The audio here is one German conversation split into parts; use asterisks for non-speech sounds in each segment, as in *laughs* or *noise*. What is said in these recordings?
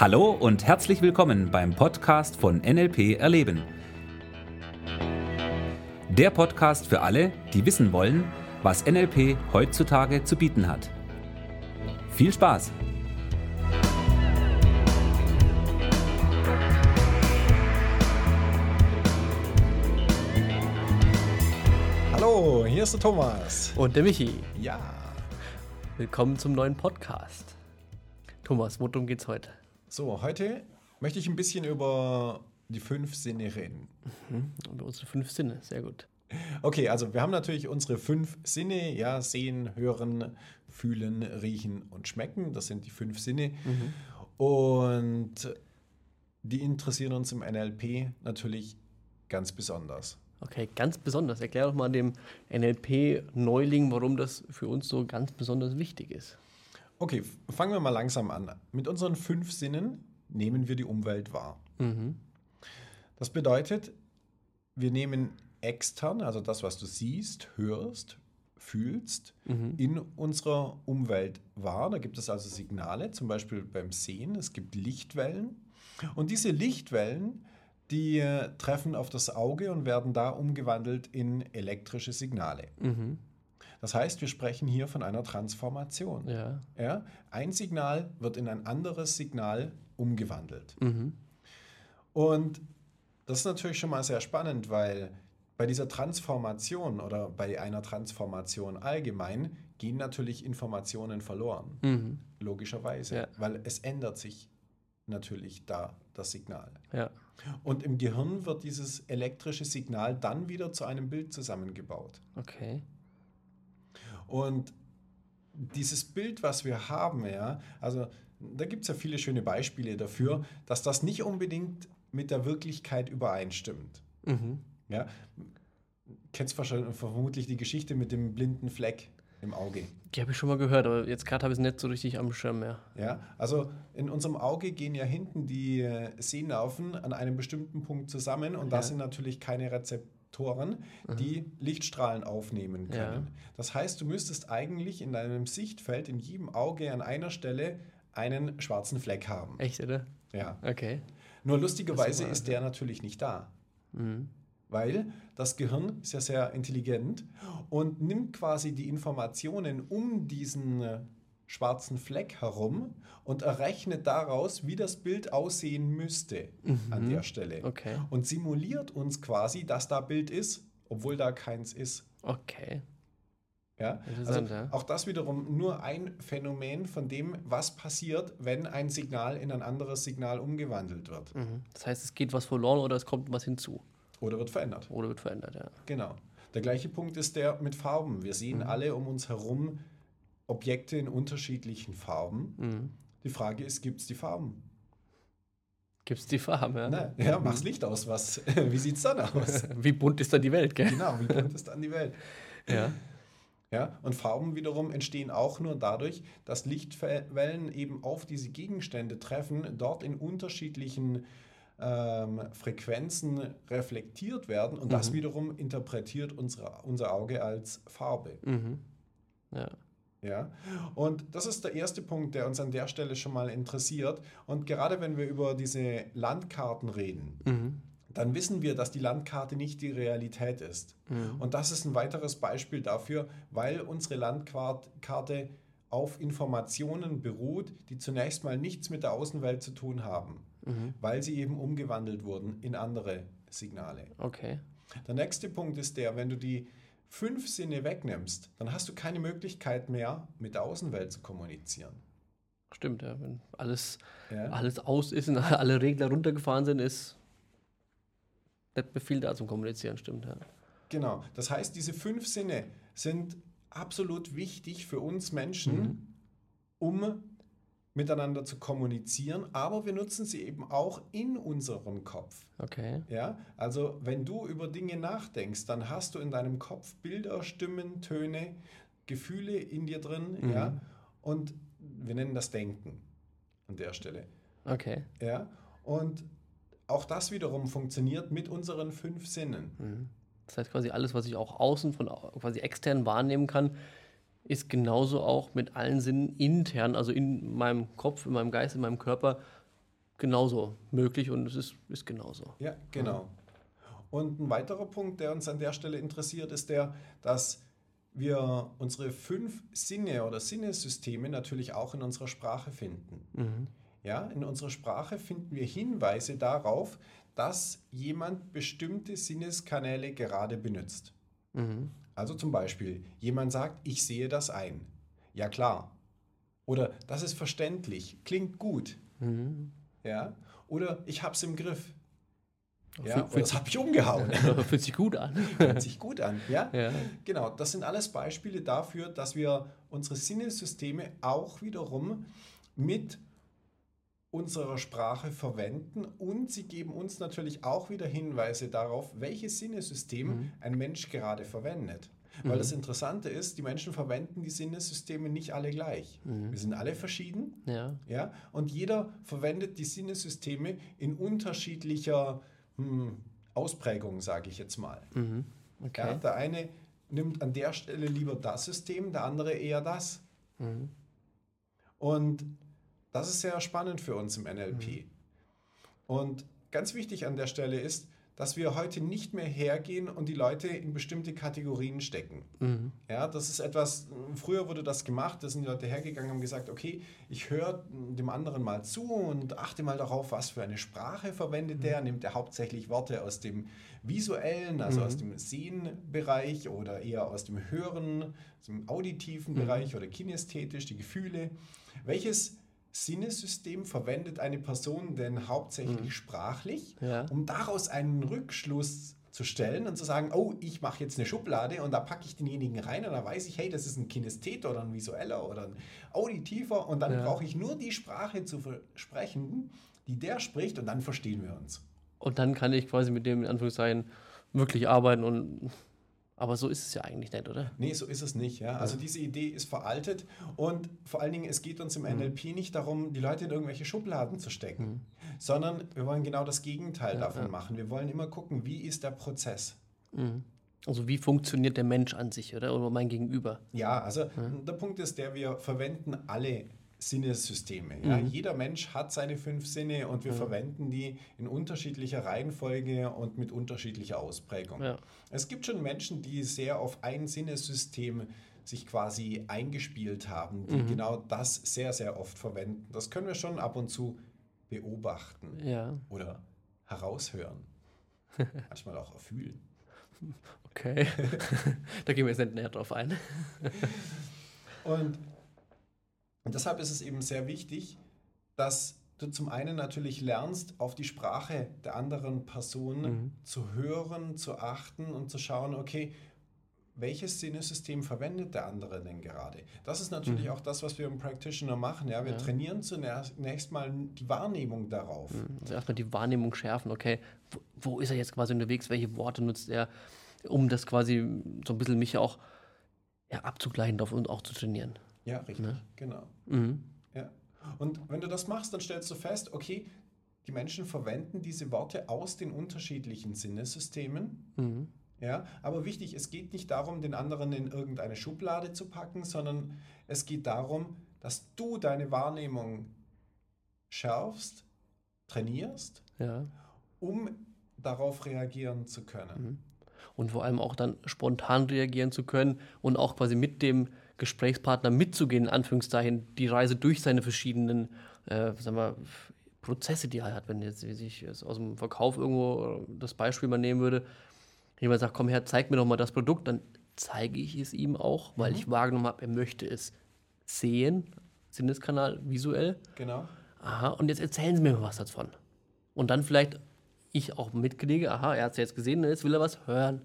Hallo und herzlich willkommen beim Podcast von NLP Erleben. Der Podcast für alle, die wissen wollen, was NLP heutzutage zu bieten hat. Viel Spaß! Hallo, hier ist der Thomas. Und der Michi. Ja. Willkommen zum neuen Podcast. Thomas, worum geht's heute? So, heute möchte ich ein bisschen über die fünf Sinne reden. Mhm. Über unsere fünf Sinne, sehr gut. Okay, also wir haben natürlich unsere fünf Sinne, ja, sehen, hören, fühlen, riechen und schmecken. Das sind die fünf Sinne. Und die interessieren uns im NLP natürlich ganz besonders. Okay, ganz besonders. Erklär doch mal dem NLP-Neuling, warum das für uns so ganz besonders wichtig ist. Okay, fangen wir mal langsam an. Mit unseren fünf Sinnen nehmen wir die Umwelt wahr. Das bedeutet, wir nehmen extern, also das, was du siehst, hörst, fühlst, in unserer Umwelt wahr. Da gibt es also Signale, zum Beispiel beim Sehen. Es gibt Lichtwellen. Und diese Lichtwellen, die äh, treffen auf das Auge und werden da umgewandelt in elektrische Signale. Das heißt, wir sprechen hier von einer Transformation. Ja. Ja, ein Signal wird in ein anderes Signal umgewandelt. Und das ist natürlich schon mal sehr spannend, weil bei dieser Transformation oder bei einer Transformation allgemein gehen natürlich Informationen verloren. Logischerweise, Ja. weil es ändert sich natürlich da das Signal. Ja. Und im Gehirn wird dieses elektrische Signal dann wieder zu einem Bild zusammengebaut. Okay. Und dieses Bild, was wir haben, ja, also da gibt es ja viele schöne Beispiele dafür, dass das nicht unbedingt mit der Wirklichkeit übereinstimmt. Ja, kennst wahrscheinlich vermutlich die Geschichte mit dem blinden Fleck im Auge. Die habe ich schon mal gehört, aber jetzt gerade habe ich es nicht so richtig am Schirm mehr. Ja, also in unserem Auge gehen ja hinten die äh, Sehnerven an einem bestimmten Punkt zusammen und da Ja. sind natürlich keine Rezeptoren, die Lichtstrahlen aufnehmen können. Ja. Das heißt, du müsstest eigentlich in deinem Sichtfeld in jedem Auge an einer Stelle einen schwarzen Fleck haben. Echt, oder? Ja. Okay. Nur lustigerweise wahr, ist der natürlich nicht da. Weil das Gehirn ist ja sehr intelligent und nimmt quasi die Informationen um diesen schwarzen Fleck herum und errechnet daraus, wie das Bild aussehen müsste an der Stelle. Okay. Und simuliert uns quasi, dass da Bild ist, obwohl da keins ist. Okay. Ja? Also ja. auch das wiederum nur ein Phänomen von dem, was passiert, wenn ein Signal in ein anderes Signal umgewandelt wird Mhm. Das heißt, es geht was verloren oder es kommt was hinzu. oder wird verändert. Oder wird verändert, ja. Genau. Der gleiche Punkt ist der mit Farben. Wir sehen alle um uns herum Objekte in unterschiedlichen Farben. Die Frage ist, gibt es die Farben? Gibt es die Farben, ja? Na, ja, mach's Licht aus. Was, *laughs* wie sieht's dann aus? *laughs* Wie bunt ist dann die Welt, gell? genau, wie bunt ist dann die Welt? *laughs* Ja. Ja, und Farben wiederum entstehen auch nur dadurch, dass Lichtwellen eben auf diese Gegenstände treffen, dort in unterschiedlichen ähm, Frequenzen reflektiert werden und das wiederum interpretiert unsere, unser Auge als Farbe. Ja. Ja, und das ist der erste Punkt, der uns an der Stelle schon mal interessiert. Und gerade wenn wir über diese Landkarten reden, dann wissen wir, dass die Landkarte nicht die Realität ist. Und das ist ein weiteres Beispiel dafür, weil unsere Landkarte auf Informationen beruht, die zunächst mal nichts mit der Außenwelt zu tun haben, weil sie eben umgewandelt wurden in andere Signale. Okay. Der nächste Punkt ist der, wenn du die fünf Sinne wegnimmst, dann hast du keine Möglichkeit mehr, mit der Außenwelt zu kommunizieren. Stimmt, ja. Wenn alles, Ja. alles aus ist und *laughs* alle Regler runtergefahren sind, ist mehr viel da zum Kommunizieren, stimmt, ja. Genau. Das heißt, diese fünf Sinne sind absolut wichtig für uns Menschen, um miteinander zu kommunizieren, aber wir nutzen sie eben auch in unserem Kopf. Okay. Ja, also wenn du über Dinge nachdenkst, dann hast du in deinem Kopf Bilder, Stimmen, Töne, Gefühle in dir drin, ja, und wir nennen das Denken an der Stelle. Okay. Ja, und auch das wiederum funktioniert mit unseren fünf Sinnen. Das heißt quasi alles, was ich auch außen von quasi extern wahrnehmen kann, ist genauso auch mit allen Sinnen intern, also in meinem Kopf, in meinem Geist, in meinem Körper genauso möglich und es ist, ist genauso. Ja, genau. Und ein weiterer Punkt, der uns an der Stelle interessiert, ist der, dass wir unsere fünf Sinne oder Sinnesysteme natürlich auch in unserer Sprache finden. Ja, in unserer Sprache finden wir Hinweise darauf, dass jemand bestimmte Sinneskanäle gerade benutzt. Also zum Beispiel, jemand sagt, ich sehe das ein. Ja klar. Oder das ist verständlich, klingt gut. Ja? Oder ich habe es im Griff. Ja? Fühl- das habe ich umgehauen. *laughs* Fühlt sich gut an. *laughs* Fühlt sich gut an. Ja? Ja. Genau, das sind alles Beispiele dafür, dass wir unsere Sinnesysteme auch wiederum mit unserer Sprache verwenden und sie geben uns natürlich auch wieder Hinweise darauf, welches Sinnesystem ein Mensch gerade verwendet. Weil das Interessante ist, die Menschen verwenden die Sinnesysteme nicht alle gleich. Wir sind alle verschieden. Ja. Ja? Und jeder verwendet die Sinnesysteme in unterschiedlicher hm, Ausprägung, sage ich jetzt mal. Ja, Okay. der eine nimmt an der Stelle lieber das System, der andere eher das. Und das ist sehr spannend für uns im NLP. Und ganz wichtig an der Stelle ist, dass wir heute nicht mehr hergehen und die Leute in bestimmte Kategorien stecken. Ja, das ist etwas, früher wurde das gemacht, da sind die Leute hergegangen und haben gesagt, okay, ich höre dem anderen mal zu und achte mal darauf, was für eine Sprache verwendet der. Nimmt er hauptsächlich Worte aus dem visuellen, also aus dem Sehenbereich oder eher aus dem Hören, aus dem auditiven Bereich oder kinästhetisch, die Gefühle. Welches Sinnesystem verwendet eine Person denn hauptsächlich sprachlich, Ja. um daraus einen Rückschluss zu stellen und zu sagen, oh, ich mache jetzt eine Schublade und da packe ich denjenigen rein und da weiß ich, hey, das ist ein Kinästhet oder ein visueller oder ein auditiver und dann Ja. brauche ich nur die Sprache zu sprechen, die der spricht und dann verstehen wir uns. Und dann kann ich quasi mit dem in Anführungszeichen wirklich arbeiten und aber so ist es ja eigentlich nicht, oder? Nee, so ist es nicht. Ja? Also diese Idee ist veraltet und vor allen Dingen, es geht uns im NLP nicht darum, die Leute in irgendwelche Schubladen zu stecken, sondern wir wollen genau das Gegenteil davon machen. Wir wollen immer gucken, wie ist der Prozess. Also wie funktioniert der Mensch an sich, oder? Oder mein Gegenüber. Ja, also der Punkt ist der, wir verwenden alle Sinnessysteme. Ja? Jeder Mensch hat seine fünf Sinne und wir verwenden die in unterschiedlicher Reihenfolge und mit unterschiedlicher Ausprägung. Ja. Es gibt schon Menschen, die sehr auf ein Sinnessystem sich quasi eingespielt haben, die genau das sehr, sehr oft verwenden. Das können wir schon ab und zu beobachten Ja, oder heraushören. *laughs* Manchmal auch erfühlen. okay. *laughs* da gehen wir jetzt nicht näher drauf ein. Und und deshalb ist es eben sehr wichtig, dass du zum einen natürlich lernst, auf die Sprache der anderen Person zu hören, zu achten und zu schauen, okay, welches Sinnesystem verwendet der andere denn gerade? Das ist natürlich auch das, was wir im Practitioner machen. Ja? Wir trainieren zunächst mal die Wahrnehmung darauf. Also erstmal die Wahrnehmung schärfen, okay, wo, wo ist er jetzt quasi unterwegs, welche Worte nutzt er, um das quasi so ein bisschen mich auch ja, abzugleichen und auch zu trainieren. Ja, richtig, genau. Ja. Und wenn du das machst, dann stellst du fest, okay, die Menschen verwenden diese Worte aus den unterschiedlichen Sinnesystemen. Ja, aber wichtig, es geht nicht darum, den anderen in irgendeine Schublade zu packen, sondern es geht darum, dass du deine Wahrnehmung schärfst, trainierst, Ja. um darauf reagieren zu können. Und vor allem auch dann spontan reagieren zu können und auch quasi mit dem Gesprächspartner mitzugehen, in Anführungszeichen, die Reise durch seine verschiedenen äh, sagen wir, Prozesse, die er hat. Wenn jetzt wie sich jetzt aus dem Verkauf irgendwo äh, das Beispiel mal nehmen würde, jemand sagt, komm her, zeig mir doch mal das Produkt, dann zeige ich es ihm auch, weil ich wahrgenommen habe, er möchte es sehen, Sinneskanal, visuell. Genau. Aha, und jetzt erzählen Sie mir mal was davon. Und dann vielleicht ich auch mitkriege, aha, er hat es jetzt gesehen, jetzt will er was hören.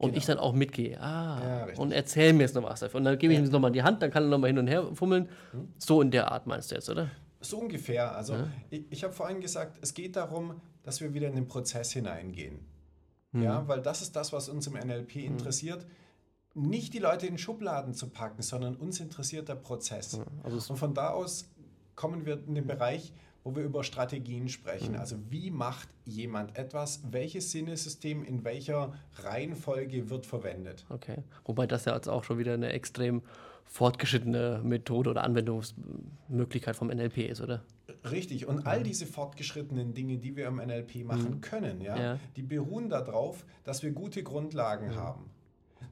Und ich dann auch mitgehe, ah, Genau. Ja, und erzähl mir jetzt noch was davon. Und dann gebe ich ihm nochmal die Hand, dann kann er nochmal hin und her fummeln. Hm? So in der Art meinst du jetzt, oder? So ungefähr. Also ich, ich habe vorhin gesagt, es geht darum, dass wir wieder in den Prozess hineingehen. Ja, weil das ist das, was uns im NLP interessiert. Nicht die Leute in Schubladen zu packen, sondern uns interessiert der Prozess. also Und von da aus kommen wir in den Bereich, wo wir über Strategien sprechen. Also wie macht jemand etwas? Welches Sinnesystem in welcher Reihenfolge wird verwendet? Okay. Wobei das ja jetzt auch schon wieder eine extrem fortgeschrittene Methode oder Anwendungsmöglichkeit vom NLP ist, oder? Richtig. Und all diese fortgeschrittenen Dinge, die wir im NLP machen können, ja, Ja. die beruhen darauf, dass wir gute Grundlagen haben.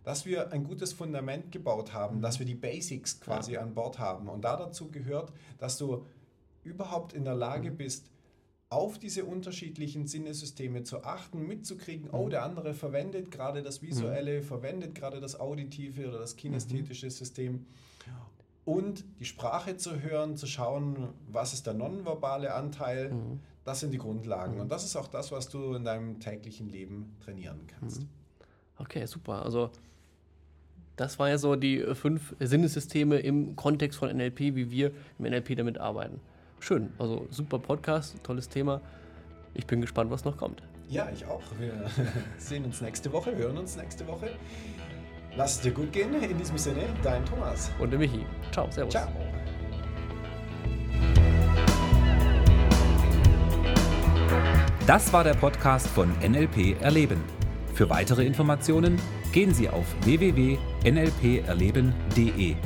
Dass wir ein gutes Fundament gebaut haben, dass wir die Basics quasi an Bord haben. Und da dazu gehört, dass du überhaupt in der Lage bist, auf diese unterschiedlichen Sinnesysteme zu achten, mitzukriegen, oh, der andere verwendet gerade das Visuelle, verwendet gerade das Auditive oder das kinästhetische System. Und die Sprache zu hören, zu schauen, was ist der nonverbale Anteil, das sind die Grundlagen. Und das ist auch das, was du in deinem täglichen Leben trainieren kannst. Okay, super. Also das war ja so die fünf Sinnessysteme im Kontext von NLP, wie wir im NLP damit arbeiten. Schön, also super Podcast, tolles Thema. Ich bin gespannt, was noch kommt. Ja, ich auch. Wir *laughs* sehen uns nächste Woche, hören uns nächste Woche. Lass es dir gut gehen. In diesem Sinne, dein Thomas. Und der Michi. Ciao, servus. Ciao. Das war der Podcast von NLP Erleben. Für weitere Informationen gehen Sie auf www.nlperleben.de.